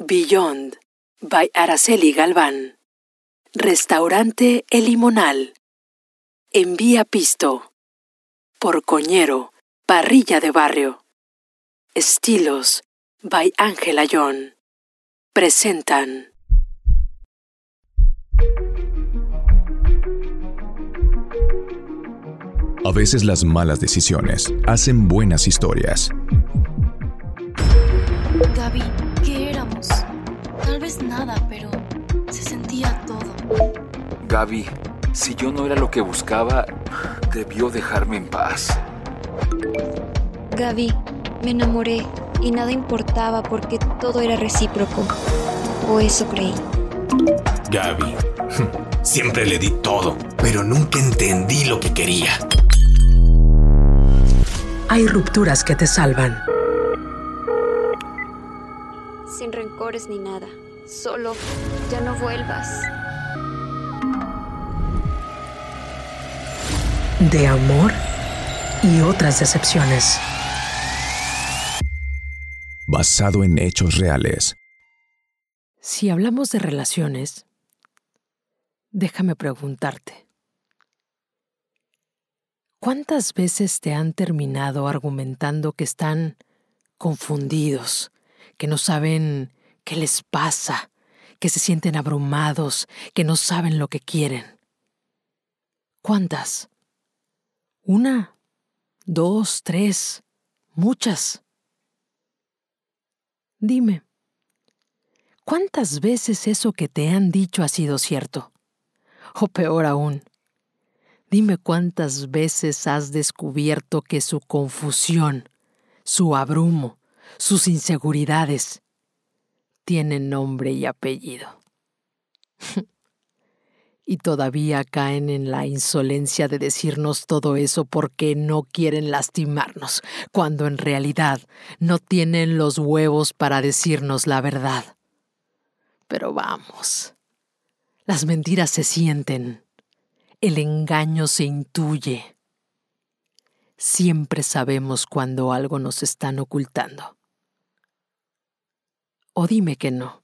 Beyond by Araceli Galván. Restaurante El Limonal. Envía Pisto. Por Coñero, Parrilla de Barrio. Estilos by Ángela John. Presentan. A veces las malas decisiones hacen buenas historias. Gaby, si yo no era lo que buscaba, debió dejarme en paz. Gaby, me enamoré y nada importaba porque todo era recíproco. O eso creí. Gaby, siempre le di todo, pero nunca entendí lo que quería. Hay rupturas que te salvan. Sin rencores ni nada. Solo ya no vuelvas. De amor y otras decepciones. Basado en hechos reales. Si hablamos de relaciones, déjame preguntarte. ¿Cuántas veces te han terminado argumentando que están confundidos, que no saben qué les pasa, que se sienten abrumados, que no saben lo que quieren? ¿Cuántas? ¿Una? ¿Dos? ¿Tres? ¿Muchas? Dime, ¿cuántas veces eso que te han dicho ha sido cierto? O peor aún, Dime cuántas veces has descubierto que su confusión, su abrumo, sus inseguridades tienen nombre y apellido. y todavía caen en la insolencia de decirnos todo eso porque no quieren lastimarnos, cuando en realidad no tienen los huevos para decirnos la verdad. Pero vamos, las mentiras se sienten el engaño se intuye. Siempre sabemos cuando algo nos están ocultando. O dime que no.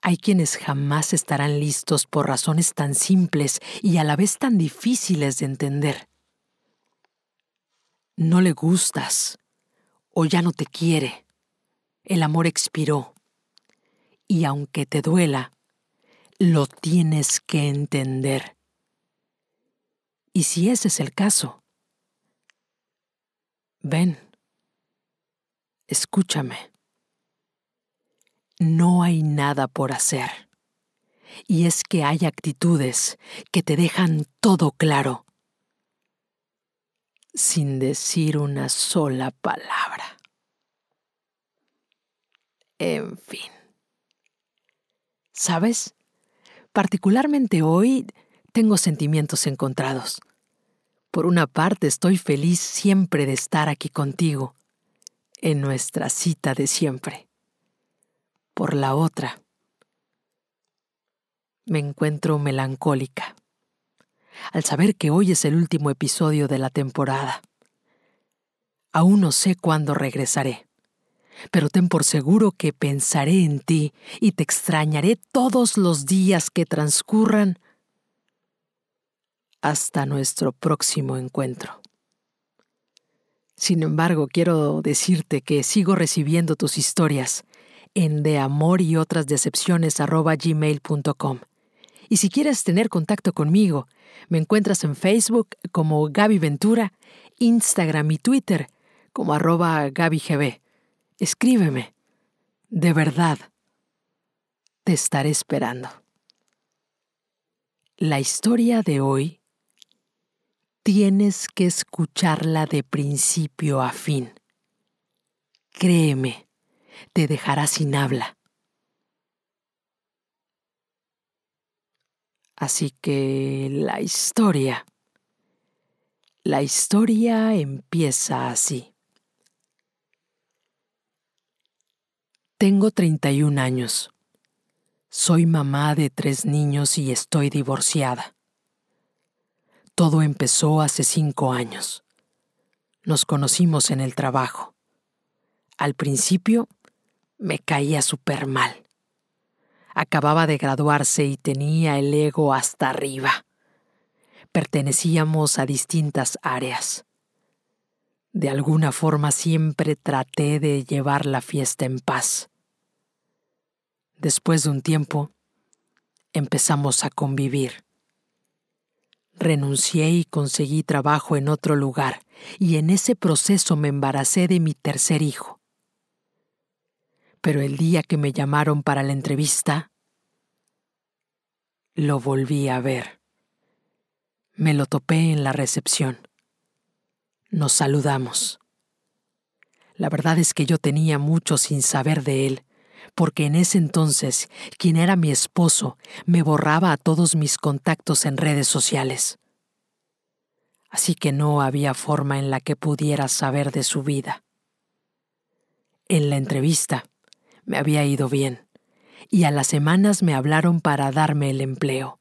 Hay quienes jamás estarán listos por razones tan simples y a la vez tan difíciles de entender. No le gustas o ya no te quiere. El amor expiró. Y aunque te duela, lo tienes que entender. Y si ese es el caso, ven, escúchame. No hay nada por hacer. Y es que hay actitudes que te dejan todo claro, sin decir una sola palabra. En fin. ¿Sabes? Particularmente hoy tengo sentimientos encontrados. Por una parte estoy feliz siempre de estar aquí contigo, en nuestra cita de siempre. Por la otra, me encuentro melancólica al saber que hoy es el último episodio de la temporada. Aún no sé cuándo regresaré pero ten por seguro que pensaré en ti y te extrañaré todos los días que transcurran hasta nuestro próximo encuentro. Sin embargo, quiero decirte que sigo recibiendo tus historias en de amor y otras decepciones gmail.com. Y si quieres tener contacto conmigo, me encuentras en Facebook como Gaby Ventura, Instagram y Twitter como arroba GabyGB. Escríbeme. De verdad. Te estaré esperando. La historia de hoy tienes que escucharla de principio a fin. Créeme, te dejará sin habla. Así que la historia, la historia empieza así. Tengo 31 años. Soy mamá de tres niños y estoy divorciada. Todo empezó hace cinco años. Nos conocimos en el trabajo. Al principio, me caía súper mal. Acababa de graduarse y tenía el ego hasta arriba. Pertenecíamos a distintas áreas. De alguna forma siempre traté de llevar la fiesta en paz. Después de un tiempo, empezamos a convivir. Renuncié y conseguí trabajo en otro lugar, y en ese proceso me embaracé de mi tercer hijo. Pero el día que me llamaron para la entrevista, lo volví a ver. Me lo topé en la recepción. Nos saludamos. La verdad es que yo tenía mucho sin saber de él, porque en ese entonces quien era mi esposo me borraba a todos mis contactos en redes sociales. Así que no había forma en la que pudiera saber de su vida. En la entrevista me había ido bien, y a las semanas me hablaron para darme el empleo.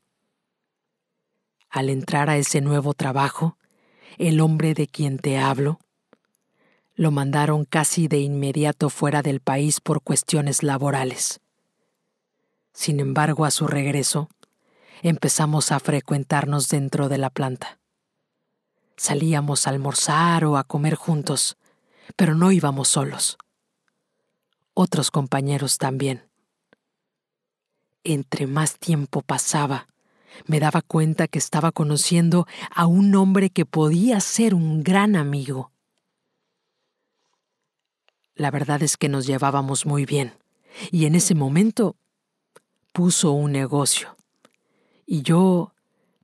Al entrar a ese nuevo trabajo, el hombre de quien te hablo lo mandaron casi de inmediato fuera del país por cuestiones laborales. Sin embargo, a su regreso, empezamos a frecuentarnos dentro de la planta. Salíamos a almorzar o a comer juntos, pero no íbamos solos. Otros compañeros también. Entre más tiempo pasaba, me daba cuenta que estaba conociendo a un hombre que podía ser un gran amigo. La verdad es que nos llevábamos muy bien, y en ese momento puso un negocio, y yo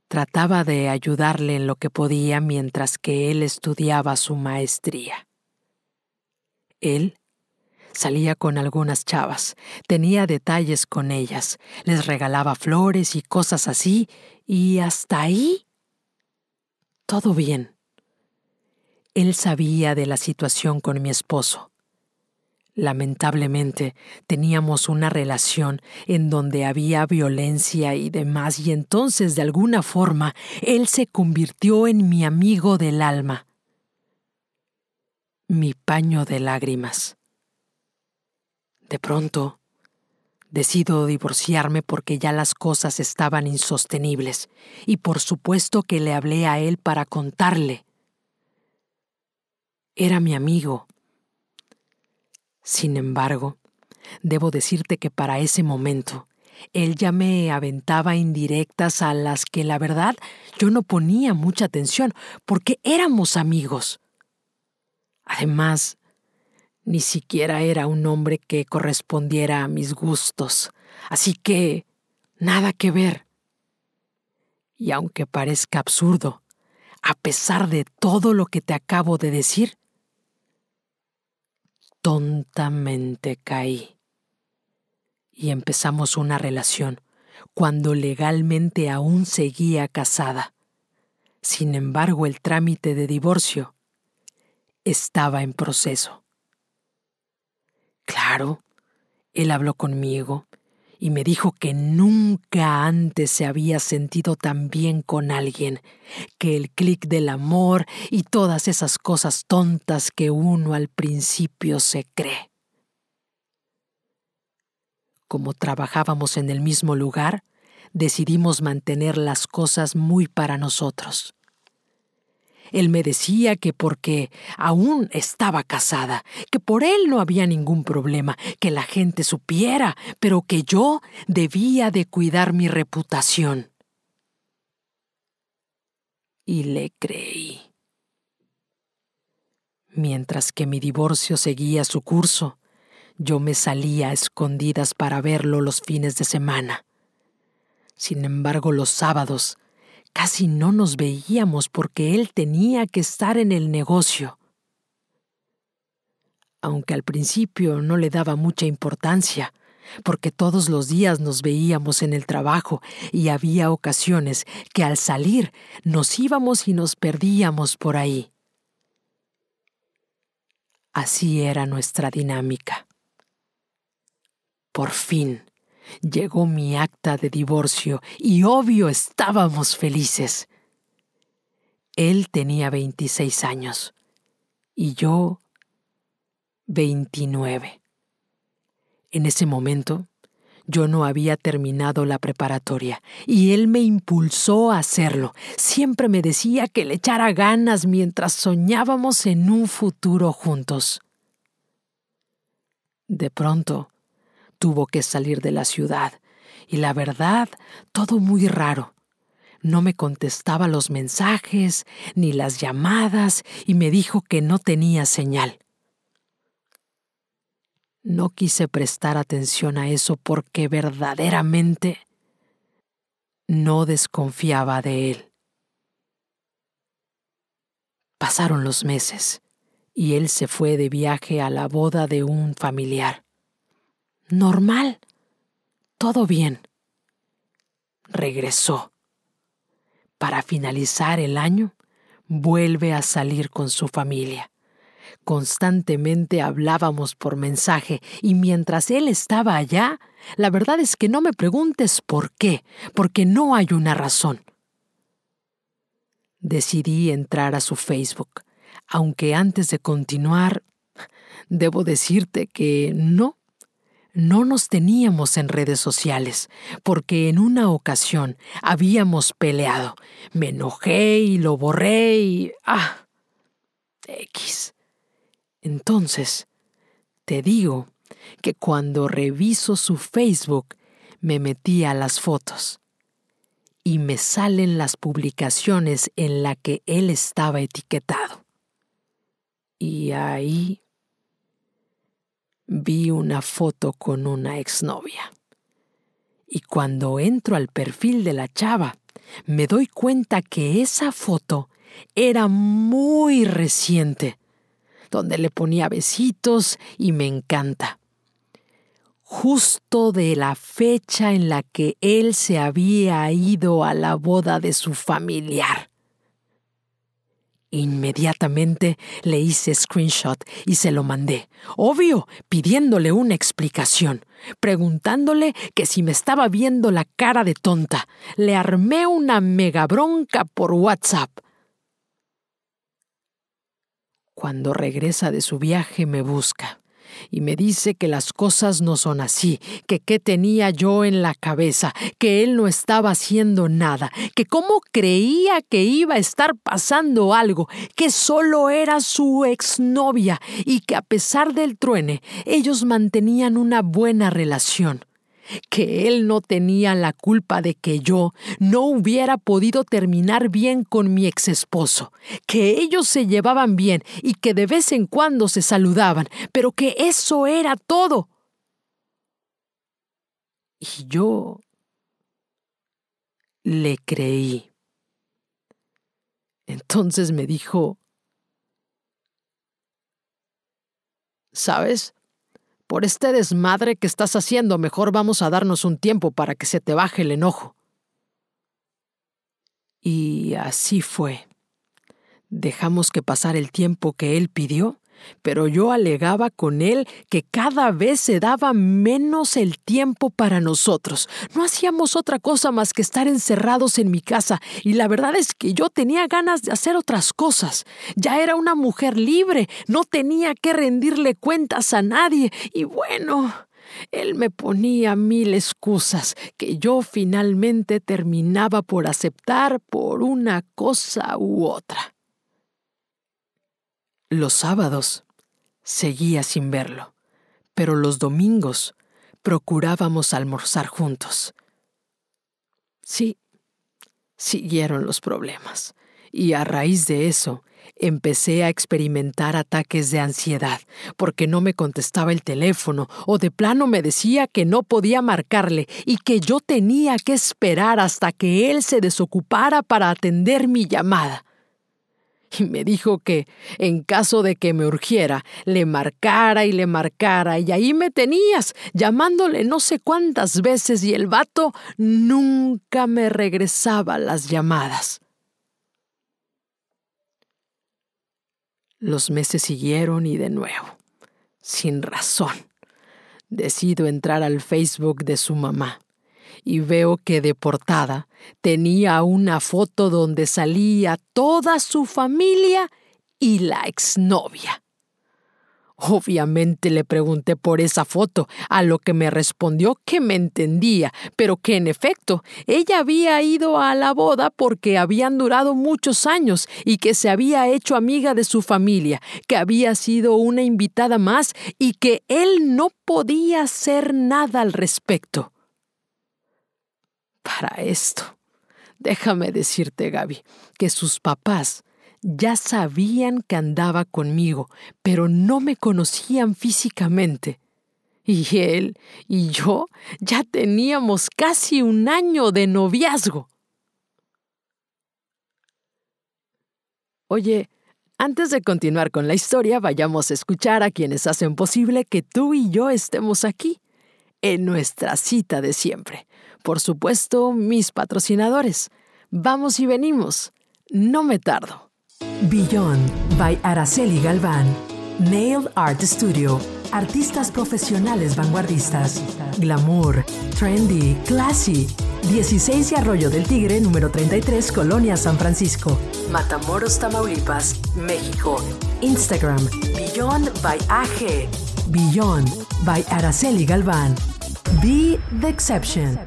trataba de ayudarle en lo que podía mientras que él estudiaba su maestría. Él salía con algunas chavas, tenía detalles con ellas, les regalaba flores y cosas así, y hasta ahí todo bien. Él sabía de la situación con mi esposo, Lamentablemente teníamos una relación en donde había violencia y demás y entonces de alguna forma él se convirtió en mi amigo del alma, mi paño de lágrimas. De pronto, decido divorciarme porque ya las cosas estaban insostenibles y por supuesto que le hablé a él para contarle. Era mi amigo sin embargo, debo decirte que para ese momento, él ya me aventaba indirectas a las que la verdad yo no ponía mucha atención, porque éramos amigos. Además, ni siquiera era un hombre que correspondiera a mis gustos, así que nada que ver. Y aunque parezca absurdo, a pesar de todo lo que te acabo de decir, tontamente caí. Y empezamos una relación cuando legalmente aún seguía casada. Sin embargo, el trámite de divorcio estaba en proceso. Claro, él habló conmigo y me dijo que nunca antes se había sentido tan bien con alguien, que el clic del amor y todas esas cosas tontas que uno al principio se cree. Como trabajábamos en el mismo lugar, decidimos mantener las cosas muy para nosotros. Él me decía que porque aún estaba casada, que por él no había ningún problema, que la gente supiera, pero que yo debía de cuidar mi reputación. Y le creí. Mientras que mi divorcio seguía su curso, yo me salía a escondidas para verlo los fines de semana. Sin embargo, los sábados Casi no nos veíamos porque él tenía que estar en el negocio. Aunque al principio no le daba mucha importancia, porque todos los días nos veíamos en el trabajo y había ocasiones que al salir nos íbamos y nos perdíamos por ahí. Así era nuestra dinámica. Por fin, Llegó mi acta de divorcio y obvio estábamos felices. Él tenía 26 años y yo 29. En ese momento, yo no había terminado la preparatoria y él me impulsó a hacerlo. Siempre me decía que le echara ganas mientras soñábamos en un futuro juntos. De pronto, tuvo que salir de la ciudad y la verdad, todo muy raro. No me contestaba los mensajes ni las llamadas y me dijo que no tenía señal. No quise prestar atención a eso porque verdaderamente no desconfiaba de él. Pasaron los meses y él se fue de viaje a la boda de un familiar. Normal. Todo bien. Regresó. Para finalizar el año, vuelve a salir con su familia. Constantemente hablábamos por mensaje y mientras él estaba allá, la verdad es que no me preguntes por qué, porque no hay una razón. Decidí entrar a su Facebook, aunque antes de continuar, debo decirte que no, no nos teníamos en redes sociales, porque en una ocasión habíamos peleado. Me enojé y lo borré y... ¡Ah! X. Entonces, te digo que cuando reviso su Facebook, me metí a las fotos y me salen las publicaciones en la que él estaba etiquetado. Y ahí vi una foto con una exnovia. Y cuando entro al perfil de la chava, me doy cuenta que esa foto era muy reciente donde le ponía besitos y me encanta. Justo de la fecha en la que él se había ido a la boda de su familiar. Inmediatamente le hice screenshot y se lo mandé, obvio, pidiéndole una explicación, preguntándole que si me estaba viendo la cara de tonta. Le armé una mega bronca por WhatsApp. Cuando regresa de su viaje me busca y me dice que las cosas no son así, que qué tenía yo en la cabeza, que él no estaba haciendo nada, que cómo creía que iba a estar pasando algo, que solo era su exnovia y que a pesar del truene ellos mantenían una buena relación que él no tenía la culpa de que yo no hubiera podido terminar bien con mi ex esposo, que ellos se llevaban bien y que de vez en cuando se saludaban, pero que eso era todo. Y yo le creí. Entonces me dijo, ¿sabes? Por este desmadre que estás haciendo, mejor vamos a darnos un tiempo para que se te baje el enojo. Y así fue. Dejamos que pasara el tiempo que él pidió pero yo alegaba con él que cada vez se daba menos el tiempo para nosotros. No hacíamos otra cosa más que estar encerrados en mi casa, y la verdad es que yo tenía ganas de hacer otras cosas. Ya era una mujer libre, no tenía que rendirle cuentas a nadie, y bueno, él me ponía mil excusas que yo finalmente terminaba por aceptar por una cosa u otra. Los sábados seguía sin verlo, pero los domingos procurábamos almorzar juntos. Sí, siguieron los problemas, y a raíz de eso empecé a experimentar ataques de ansiedad, porque no me contestaba el teléfono o de plano me decía que no podía marcarle y que yo tenía que esperar hasta que él se desocupara para atender mi llamada y me dijo que, en caso de que me urgiera, le marcara y le marcara, y ahí me tenías, llamándole no sé cuántas veces, y el vato nunca me regresaba las llamadas. Los meses siguieron y de nuevo, sin razón, decido entrar al Facebook de su mamá y veo que de portada tenía una foto donde salía toda su familia y la exnovia. Obviamente le pregunté por esa foto, a lo que me respondió que me entendía, pero que en efecto ella había ido a la boda porque habían durado muchos años y que se había hecho amiga de su familia, que había sido una invitada más y que él no podía hacer nada al respecto. Para esto, déjame decirte, Gaby, que sus papás ya sabían que andaba conmigo, pero no me conocían físicamente. Y él y yo ya teníamos casi un año de noviazgo. Oye, antes de continuar con la historia, vayamos a escuchar a quienes hacen posible que tú y yo estemos aquí, en nuestra cita de siempre. Por supuesto, mis patrocinadores. Vamos y venimos. No me tardo. Beyond by Araceli Galván. Nail Art Studio. Artistas profesionales vanguardistas. Glamour. Trendy. Classy. 16 y Arroyo del Tigre, número 33, Colonia San Francisco. Matamoros, Tamaulipas, México. Instagram. Beyond by AG. Beyond by Araceli Galván. Be the exception.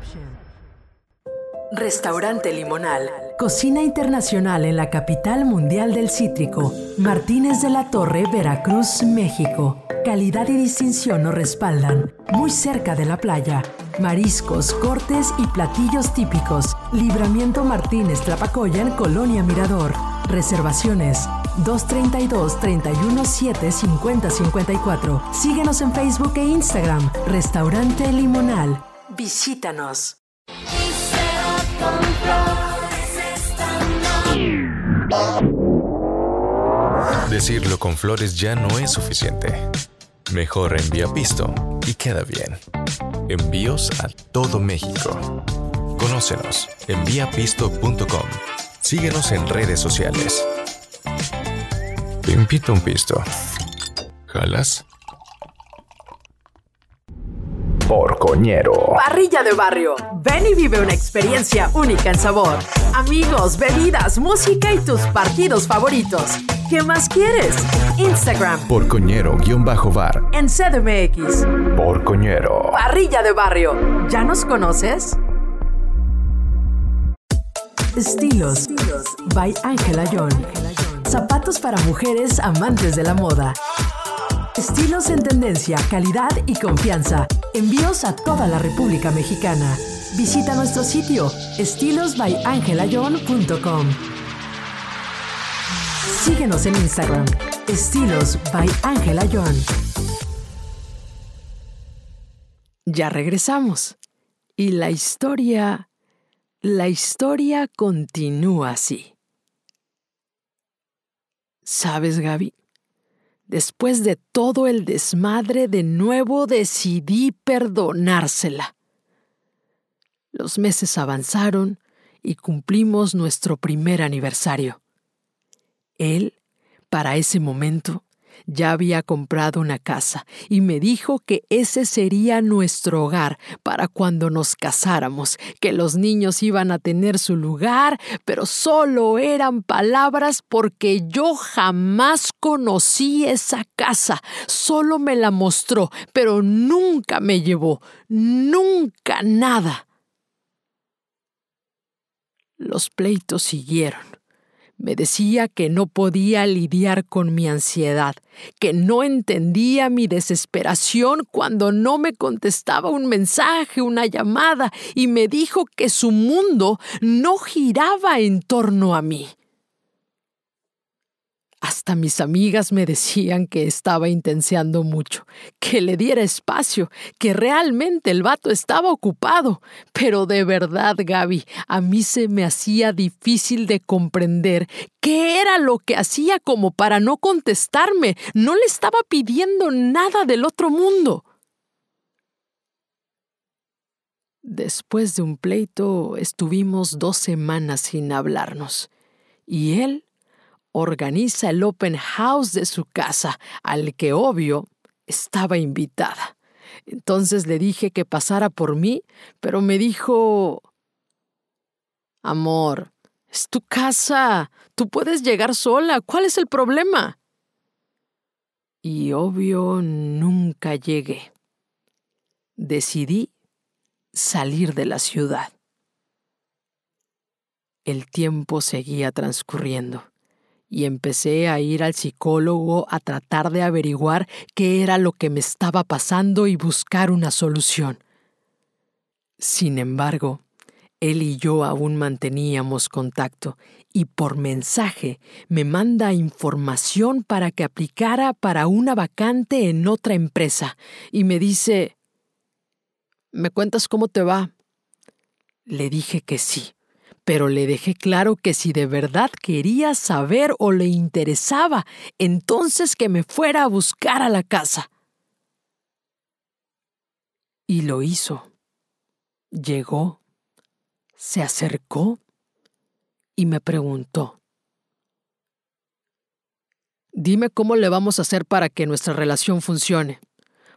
Restaurante Limonal. Cocina internacional en la capital mundial del cítrico. Martínez de la Torre, Veracruz, México. Calidad y distinción nos respaldan. Muy cerca de la playa. Mariscos, cortes y platillos típicos. Libramiento Martínez Tlapacoyan, Colonia Mirador. Reservaciones 232-317-5054. Síguenos en Facebook e Instagram. Restaurante Limonal. Visítanos. Decirlo con flores ya no es suficiente. Mejor envía pisto y queda bien. Envíos a todo México. Conócenos enviapisto.com. Síguenos en redes sociales. Te invito un pisto. ¿Jalas? Porcoñero. Parrilla de barrio. Ven y vive una experiencia única en sabor. Amigos, bebidas, música y tus partidos favoritos. ¿Qué más quieres? Instagram Porcoñero-bar. en CDMX. Porcoñero. Parrilla de barrio. ¿Ya nos conoces? Estilos by Ángela John. Zapatos para mujeres amantes de la moda. Estilos en tendencia, calidad y confianza. Envíos a toda la República Mexicana. Visita nuestro sitio estilosbyangelayon.com. Síguenos en Instagram. Estilos by Ángela John. Ya regresamos. Y la historia... La historia continúa así. ¿Sabes, Gaby? Después de todo el desmadre, de nuevo decidí perdonársela. Los meses avanzaron y cumplimos nuestro primer aniversario. Él, para ese momento, ya había comprado una casa y me dijo que ese sería nuestro hogar para cuando nos casáramos, que los niños iban a tener su lugar, pero solo eran palabras porque yo jamás conocí esa casa, solo me la mostró, pero nunca me llevó, nunca nada. Los pleitos siguieron. Me decía que no podía lidiar con mi ansiedad, que no entendía mi desesperación cuando no me contestaba un mensaje, una llamada, y me dijo que su mundo no giraba en torno a mí. Hasta mis amigas me decían que estaba intenseando mucho, que le diera espacio, que realmente el vato estaba ocupado. Pero de verdad, Gaby, a mí se me hacía difícil de comprender qué era lo que hacía como para no contestarme. No le estaba pidiendo nada del otro mundo. Después de un pleito estuvimos dos semanas sin hablarnos, y él organiza el open house de su casa, al que obvio estaba invitada. Entonces le dije que pasara por mí, pero me dijo, Amor, es tu casa, tú puedes llegar sola, ¿cuál es el problema? Y obvio nunca llegué. Decidí salir de la ciudad. El tiempo seguía transcurriendo y empecé a ir al psicólogo a tratar de averiguar qué era lo que me estaba pasando y buscar una solución. Sin embargo, él y yo aún manteníamos contacto y por mensaje me manda información para que aplicara para una vacante en otra empresa y me dice, ¿me cuentas cómo te va? Le dije que sí pero le dejé claro que si de verdad quería saber o le interesaba, entonces que me fuera a buscar a la casa. Y lo hizo. Llegó, se acercó y me preguntó, Dime cómo le vamos a hacer para que nuestra relación funcione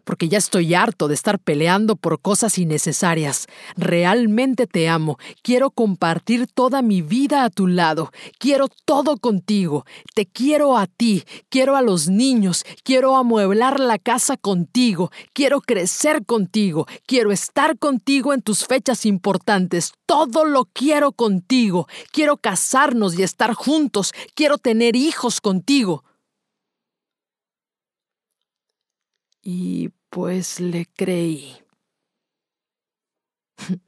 porque ya estoy harto de estar peleando por cosas innecesarias. Realmente te amo, quiero compartir toda mi vida a tu lado, quiero todo contigo, te quiero a ti, quiero a los niños, quiero amueblar la casa contigo, quiero crecer contigo, quiero estar contigo en tus fechas importantes, todo lo quiero contigo, quiero casarnos y estar juntos, quiero tener hijos contigo. Y pues le creí.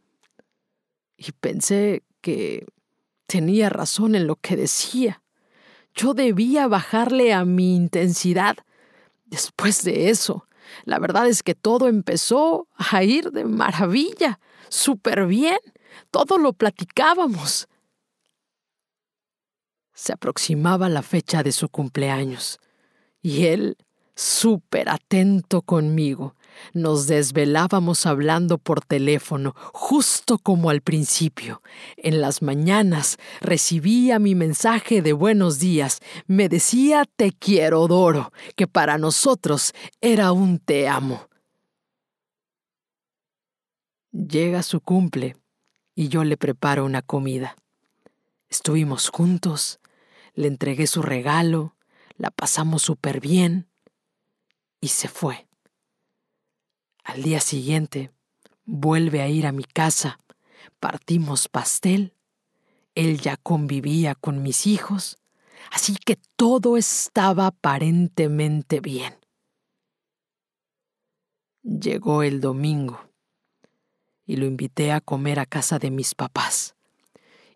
y pensé que tenía razón en lo que decía. Yo debía bajarle a mi intensidad. Después de eso, la verdad es que todo empezó a ir de maravilla, súper bien. Todo lo platicábamos. Se aproximaba la fecha de su cumpleaños y él súper atento conmigo. Nos desvelábamos hablando por teléfono, justo como al principio. En las mañanas recibía mi mensaje de buenos días. Me decía te quiero, Doro, que para nosotros era un te amo. Llega su cumple y yo le preparo una comida. Estuvimos juntos, le entregué su regalo, la pasamos súper bien y se fue. Al día siguiente, vuelve a ir a mi casa, partimos pastel, él ya convivía con mis hijos, así que todo estaba aparentemente bien. Llegó el domingo y lo invité a comer a casa de mis papás.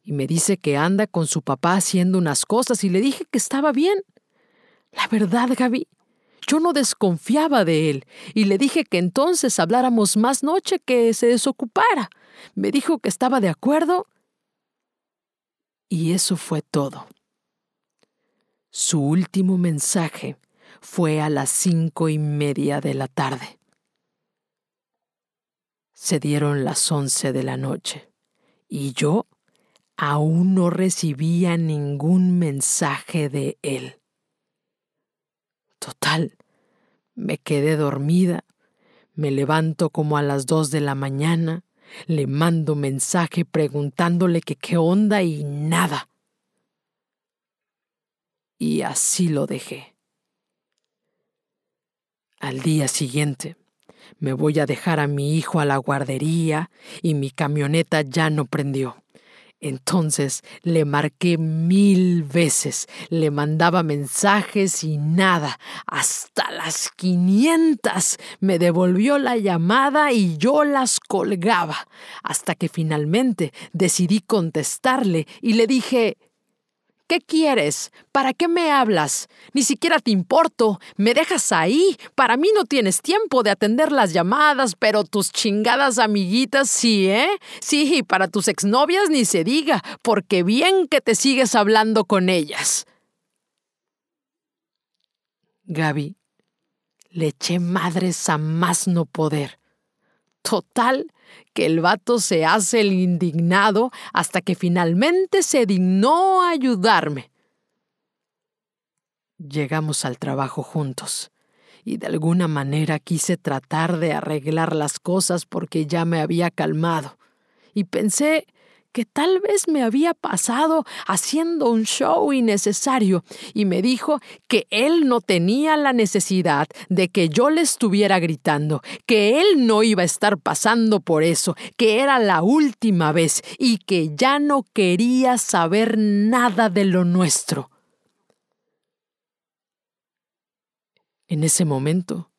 Y me dice que anda con su papá haciendo unas cosas y le dije que estaba bien. La verdad, Gaby, yo no desconfiaba de él y le dije que entonces habláramos más noche que se desocupara. Me dijo que estaba de acuerdo y eso fue todo. Su último mensaje fue a las cinco y media de la tarde. Se dieron las once de la noche y yo aún no recibía ningún mensaje de él. Total, me quedé dormida, me levanto como a las dos de la mañana, le mando mensaje preguntándole que qué onda y nada. Y así lo dejé. Al día siguiente, me voy a dejar a mi hijo a la guardería y mi camioneta ya no prendió. Entonces le marqué mil veces, le mandaba mensajes y nada. Hasta las quinientas me devolvió la llamada y yo las colgaba, hasta que finalmente decidí contestarle y le dije ¿Qué quieres? ¿Para qué me hablas? Ni siquiera te importo. Me dejas ahí. Para mí no tienes tiempo de atender las llamadas, pero tus chingadas amiguitas sí, ¿eh? Sí, y para tus exnovias ni se diga, porque bien que te sigues hablando con ellas. Gaby, le eché madres a más no poder. Total, que el vato se hace el indignado hasta que finalmente se dignó ayudarme. Llegamos al trabajo juntos y de alguna manera quise tratar de arreglar las cosas porque ya me había calmado y pensé que tal vez me había pasado haciendo un show innecesario y me dijo que él no tenía la necesidad de que yo le estuviera gritando, que él no iba a estar pasando por eso, que era la última vez y que ya no quería saber nada de lo nuestro. En ese momento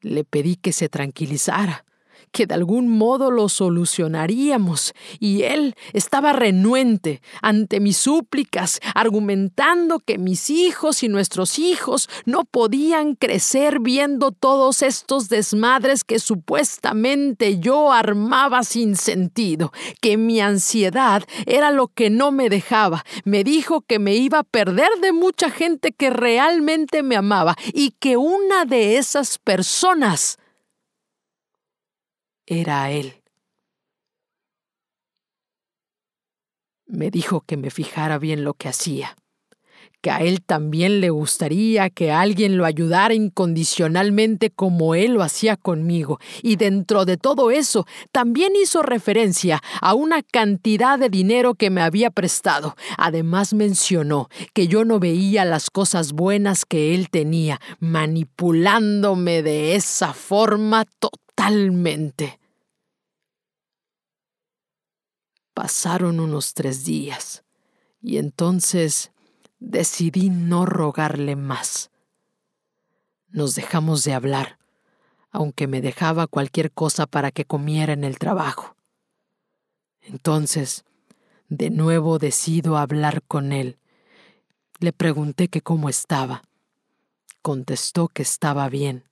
le pedí que se tranquilizara, que de algún modo lo solucionaríamos, y él estaba renuente ante mis súplicas, argumentando que mis hijos y nuestros hijos no podían crecer viendo todos estos desmadres que supuestamente yo armaba sin sentido, que mi ansiedad era lo que no me dejaba. Me dijo que me iba a perder de mucha gente que realmente me amaba y que una de esas personas era él. Me dijo que me fijara bien lo que hacía, que a él también le gustaría que alguien lo ayudara incondicionalmente como él lo hacía conmigo, y dentro de todo eso también hizo referencia a una cantidad de dinero que me había prestado. Además mencionó que yo no veía las cosas buenas que él tenía, manipulándome de esa forma totalmente. Pasaron unos tres días y entonces decidí no rogarle más. Nos dejamos de hablar, aunque me dejaba cualquier cosa para que comiera en el trabajo. Entonces, de nuevo decido hablar con él. Le pregunté que cómo estaba. Contestó que estaba bien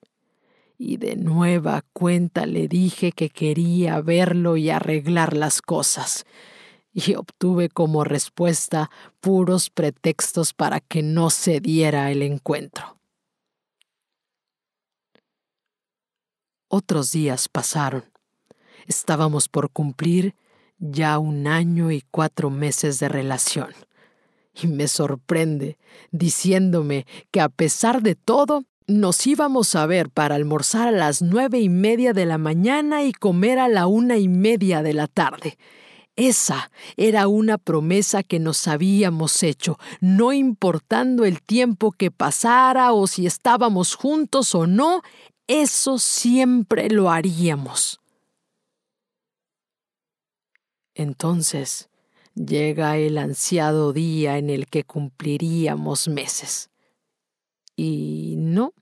y de nueva cuenta le dije que quería verlo y arreglar las cosas, y obtuve como respuesta puros pretextos para que no se diera el encuentro. Otros días pasaron. Estábamos por cumplir ya un año y cuatro meses de relación. Y me sorprende diciéndome que a pesar de todo, nos íbamos a ver para almorzar a las nueve y media de la mañana y comer a la una y media de la tarde. Esa era una promesa que nos habíamos hecho, no importando el tiempo que pasara o si estábamos juntos o no, eso siempre lo haríamos. Entonces llega el ansiado día en el que cumpliríamos meses. Y no,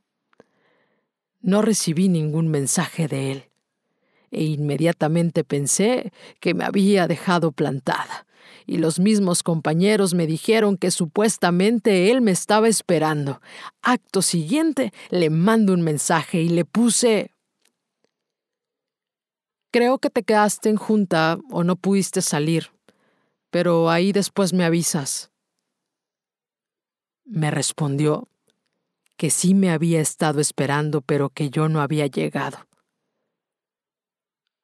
no recibí ningún mensaje de él, e inmediatamente pensé que me había dejado plantada, y los mismos compañeros me dijeron que supuestamente él me estaba esperando. Acto siguiente le mando un mensaje y le puse Creo que te quedaste en junta o no pudiste salir, pero ahí después me avisas. Me respondió que sí me había estado esperando, pero que yo no había llegado.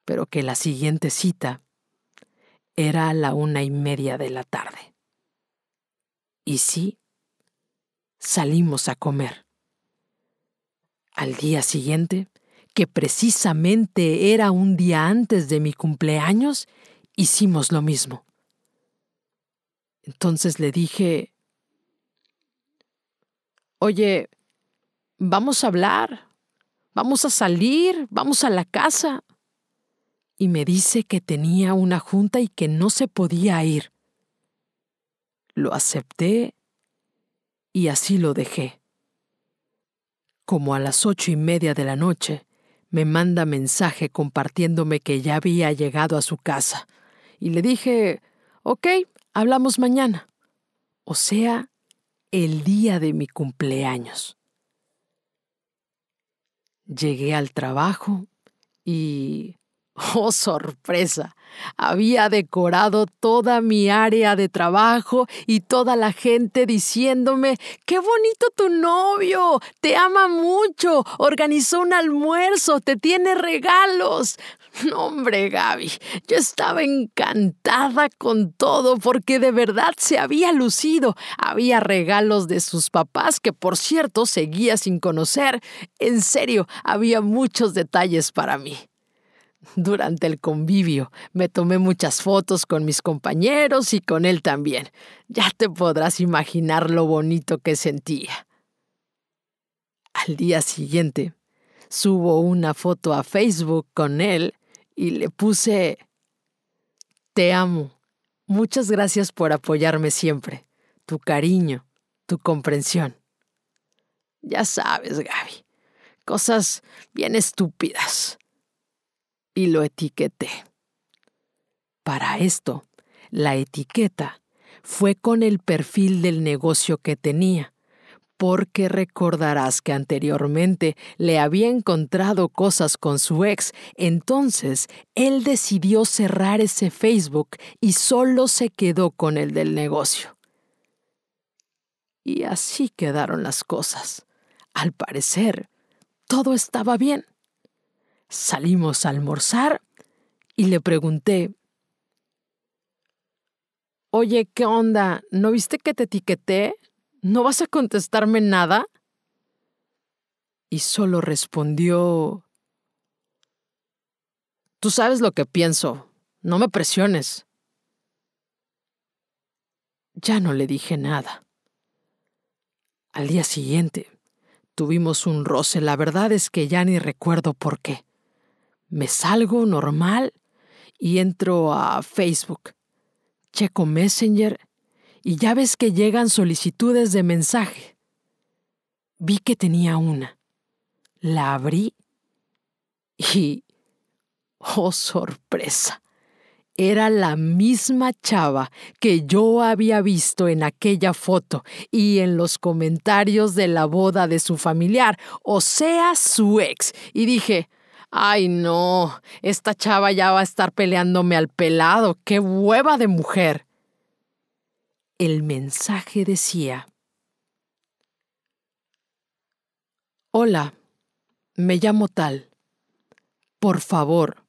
Pero que la siguiente cita era a la una y media de la tarde. Y sí, salimos a comer. Al día siguiente, que precisamente era un día antes de mi cumpleaños, hicimos lo mismo. Entonces le dije, Oye, vamos a hablar, vamos a salir, vamos a la casa. Y me dice que tenía una junta y que no se podía ir. Lo acepté y así lo dejé. Como a las ocho y media de la noche, me manda mensaje compartiéndome que ya había llegado a su casa. Y le dije, ok, hablamos mañana. O sea, el día de mi cumpleaños. Llegué al trabajo y... ¡Oh, sorpresa! Había decorado toda mi área de trabajo y toda la gente diciéndome, ¡qué bonito tu novio! ¡Te ama mucho! Organizó un almuerzo, te tiene regalos. No, hombre, Gaby, yo estaba encantada con todo porque de verdad se había lucido. Había regalos de sus papás que, por cierto, seguía sin conocer. En serio, había muchos detalles para mí. Durante el convivio me tomé muchas fotos con mis compañeros y con él también. Ya te podrás imaginar lo bonito que sentía. Al día siguiente, subo una foto a Facebook con él y le puse Te amo. Muchas gracias por apoyarme siempre. Tu cariño, tu comprensión. Ya sabes, Gaby, cosas bien estúpidas y lo etiqueté. Para esto, la etiqueta fue con el perfil del negocio que tenía, porque recordarás que anteriormente le había encontrado cosas con su ex, entonces él decidió cerrar ese Facebook y solo se quedó con el del negocio. Y así quedaron las cosas. Al parecer, todo estaba bien. Salimos a almorzar y le pregunté, Oye, ¿qué onda? ¿No viste que te etiqueté? ¿No vas a contestarme nada? Y solo respondió, Tú sabes lo que pienso, no me presiones. Ya no le dije nada. Al día siguiente, tuvimos un roce, la verdad es que ya ni recuerdo por qué me salgo normal y entro a Facebook, checo Messenger y ya ves que llegan solicitudes de mensaje. Vi que tenía una. La abrí y... ¡Oh, sorpresa! Era la misma chava que yo había visto en aquella foto y en los comentarios de la boda de su familiar, o sea, su ex. Y dije, Ay, no, esta chava ya va a estar peleándome al pelado. ¡Qué hueva de mujer! El mensaje decía, Hola, me llamo tal. Por favor,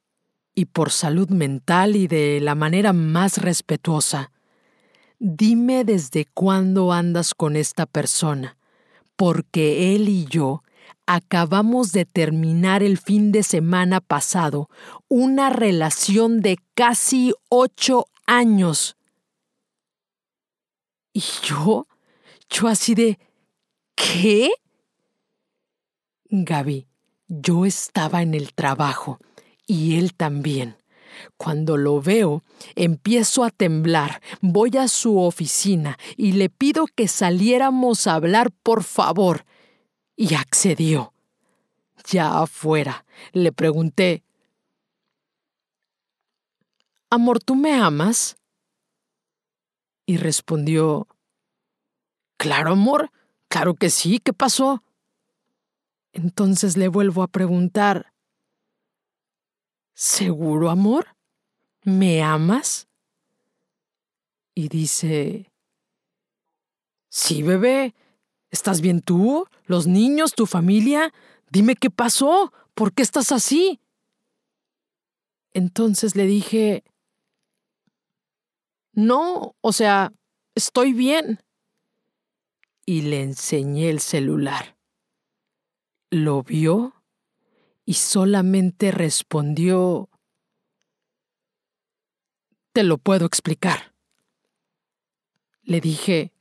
y por salud mental y de la manera más respetuosa, dime desde cuándo andas con esta persona, porque él y yo acabamos de terminar el fin de semana pasado una relación de casi ocho años. Y yo, yo así de, ¿qué? Gaby, yo estaba en el trabajo y él también. Cuando lo veo, empiezo a temblar, voy a su oficina y le pido que saliéramos a hablar, por favor y accedió. Ya afuera, le pregunté, Amor, ¿tú me amas? Y respondió, Claro, amor, claro que sí, ¿qué pasó? Entonces le vuelvo a preguntar, ¿Seguro, amor? ¿Me amas? Y dice, Sí, bebé, ¿Estás bien tú? ¿Los niños? ¿Tu familia? Dime qué pasó. ¿Por qué estás así? Entonces le dije, no, o sea, estoy bien. Y le enseñé el celular. Lo vio y solamente respondió, te lo puedo explicar. Le dije,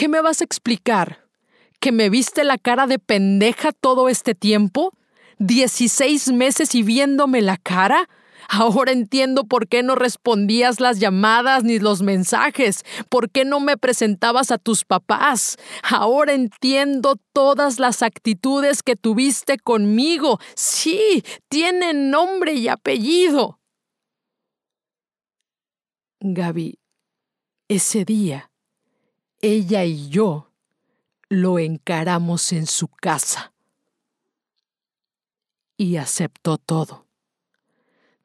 ¿Qué me vas a explicar? ¿Que me viste la cara de pendeja todo este tiempo? ¿Dieciséis meses y viéndome la cara? Ahora entiendo por qué no respondías las llamadas ni los mensajes, por qué no me presentabas a tus papás. Ahora entiendo todas las actitudes que tuviste conmigo. Sí, tienen nombre y apellido. Gaby, ese día ella y yo lo encaramos en su casa. Y aceptó todo.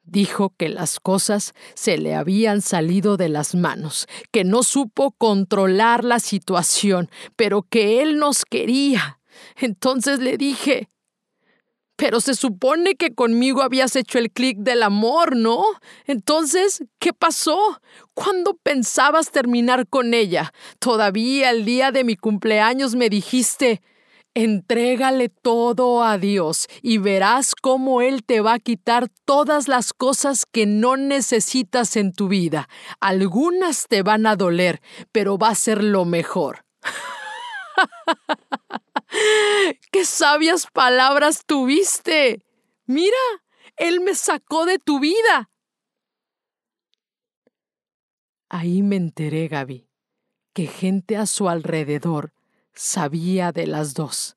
Dijo que las cosas se le habían salido de las manos, que no supo controlar la situación, pero que él nos quería. Entonces le dije, pero se supone que conmigo habías hecho el clic del amor, ¿no? Entonces, ¿qué pasó? ¿Cuándo pensabas terminar con ella? Todavía el día de mi cumpleaños me dijiste, Entrégale todo a Dios y verás cómo Él te va a quitar todas las cosas que no necesitas en tu vida. Algunas te van a doler, pero va a ser lo mejor. ¡Qué sabias palabras tuviste! Mira, Él me sacó de tu vida. Ahí me enteré, Gaby, que gente a su alrededor sabía de las dos.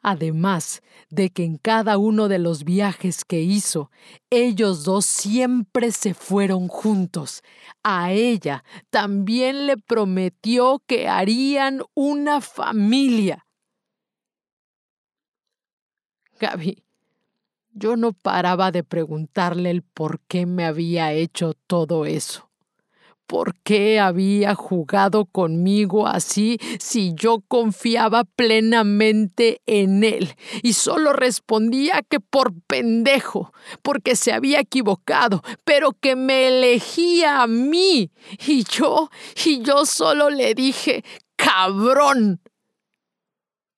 Además de que en cada uno de los viajes que hizo, ellos dos siempre se fueron juntos. A ella también le prometió que harían una familia. Gaby, yo no paraba de preguntarle el por qué me había hecho todo eso. ¿Por qué había jugado conmigo así si yo confiaba plenamente en él? Y solo respondía que por pendejo, porque se había equivocado, pero que me elegía a mí. Y yo, y yo solo le dije, cabrón.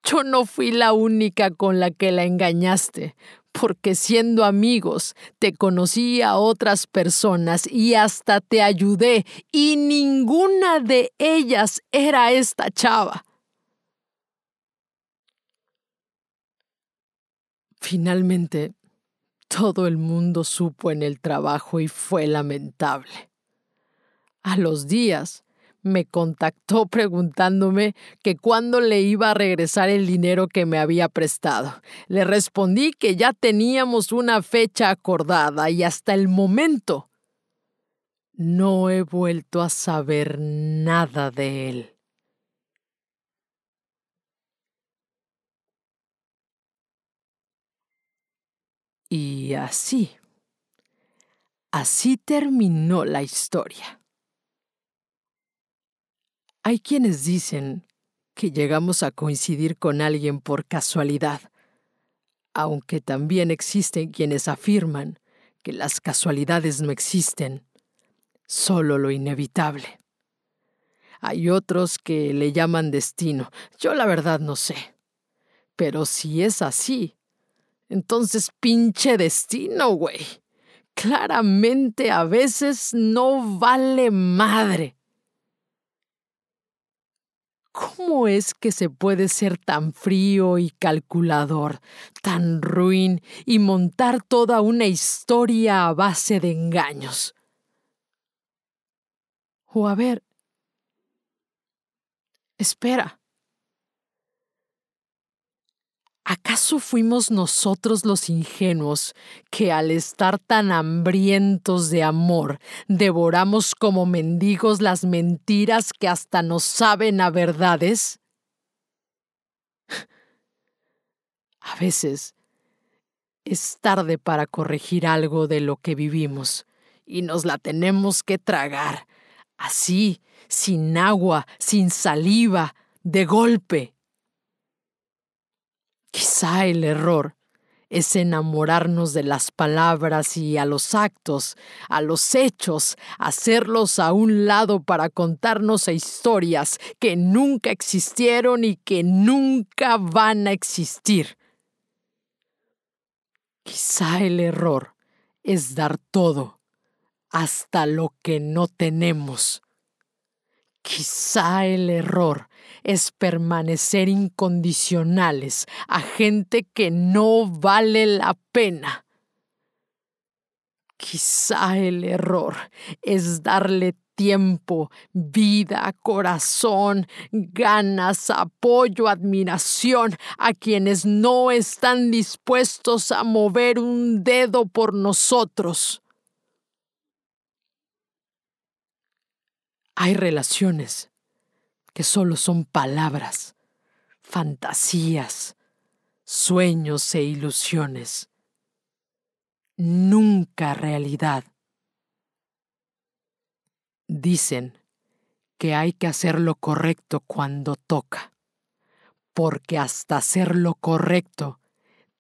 Yo no fui la única con la que la engañaste porque siendo amigos te conocí a otras personas y hasta te ayudé y ninguna de ellas era esta chava. Finalmente, todo el mundo supo en el trabajo y fue lamentable. A los días, me contactó preguntándome que cuándo le iba a regresar el dinero que me había prestado. Le respondí que ya teníamos una fecha acordada y hasta el momento no he vuelto a saber nada de él. Y así, así terminó la historia. Hay quienes dicen que llegamos a coincidir con alguien por casualidad, aunque también existen quienes afirman que las casualidades no existen, solo lo inevitable. Hay otros que le llaman destino, yo la verdad no sé. Pero si es así, entonces pinche destino, güey. Claramente a veces no vale madre. ¿Cómo es que se puede ser tan frío y calculador, tan ruin y montar toda una historia a base de engaños? O a ver, espera. ¿Acaso fuimos nosotros los ingenuos que al estar tan hambrientos de amor devoramos como mendigos las mentiras que hasta nos saben a verdades? A veces es tarde para corregir algo de lo que vivimos y nos la tenemos que tragar, así, sin agua, sin saliva, de golpe. Quizá el error es enamorarnos de las palabras y a los actos, a los hechos, hacerlos a un lado para contarnos historias que nunca existieron y que nunca van a existir. Quizá el error es dar todo, hasta lo que no tenemos. Quizá el error es permanecer incondicionales a gente que no vale la pena. Quizá el error es darle tiempo, vida, corazón, ganas, apoyo, admiración a quienes no están dispuestos a mover un dedo por nosotros. Hay relaciones que solo son palabras, fantasías, sueños e ilusiones, nunca realidad. Dicen que hay que hacer lo correcto cuando toca, porque hasta hacer lo correcto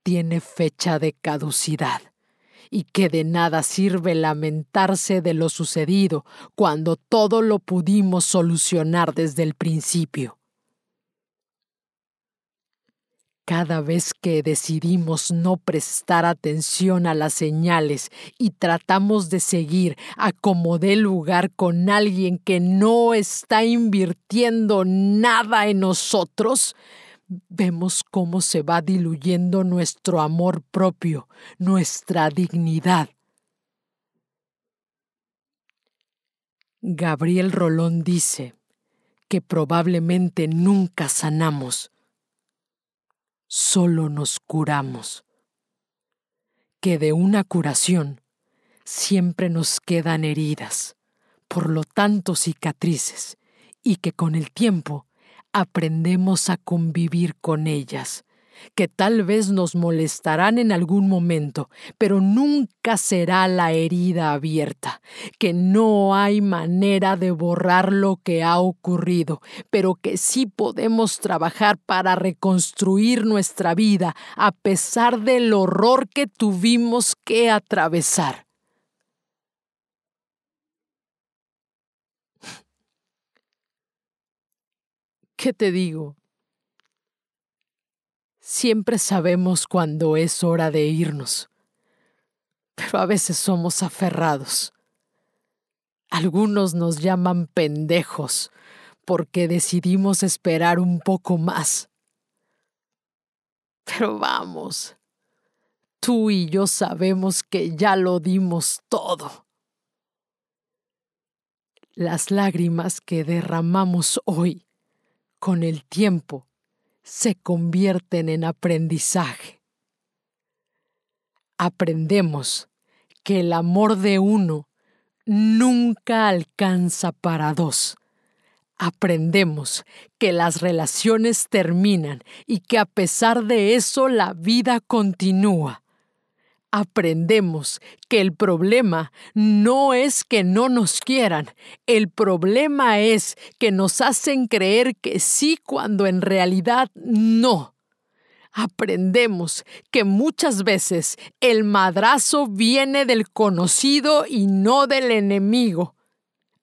tiene fecha de caducidad y que de nada sirve lamentarse de lo sucedido cuando todo lo pudimos solucionar desde el principio. Cada vez que decidimos no prestar atención a las señales y tratamos de seguir a como lugar con alguien que no está invirtiendo nada en nosotros, vemos cómo se va diluyendo nuestro amor propio, nuestra dignidad. Gabriel Rolón dice que probablemente nunca sanamos solo nos curamos, que de una curación siempre nos quedan heridas, por lo tanto cicatrices, y que con el tiempo aprendemos a convivir con ellas, que tal vez nos molestarán en algún momento, pero nunca será la herida abierta, que no hay manera de borrar lo que ha ocurrido, pero que sí podemos trabajar para reconstruir nuestra vida a pesar del horror que tuvimos que atravesar. ¿Qué te digo? Siempre sabemos cuándo es hora de irnos, pero a veces somos aferrados. Algunos nos llaman pendejos porque decidimos esperar un poco más. Pero vamos, tú y yo sabemos que ya lo dimos todo. Las lágrimas que derramamos hoy, con el tiempo, se convierten en aprendizaje. Aprendemos que el amor de uno nunca alcanza para dos. Aprendemos que las relaciones terminan y que a pesar de eso la vida continúa aprendemos que el problema no es que no nos quieran, el problema es que nos hacen creer que sí cuando en realidad no. Aprendemos que muchas veces el madrazo viene del conocido y no del enemigo.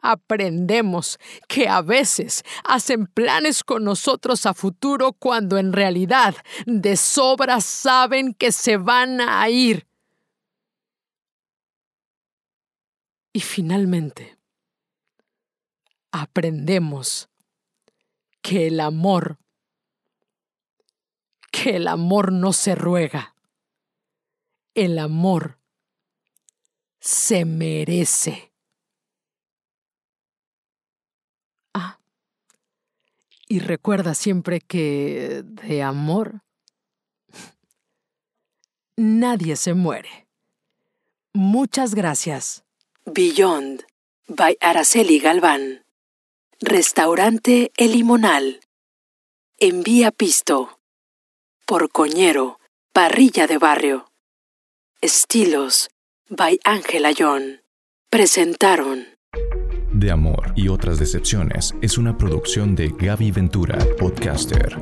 Aprendemos que a veces hacen planes con nosotros a futuro cuando en realidad de sobra saben que se van a ir Y finalmente, aprendemos que el amor, que el amor no se ruega, el amor se merece. Ah, y recuerda siempre que de amor nadie se muere. Muchas gracias. Beyond by Araceli Galván. Restaurante El Limonal. Envía Pisto. Por Coñero, Parrilla de Barrio. Estilos by Ángela John. Presentaron. De Amor y otras decepciones es una producción de Gaby Ventura, podcaster.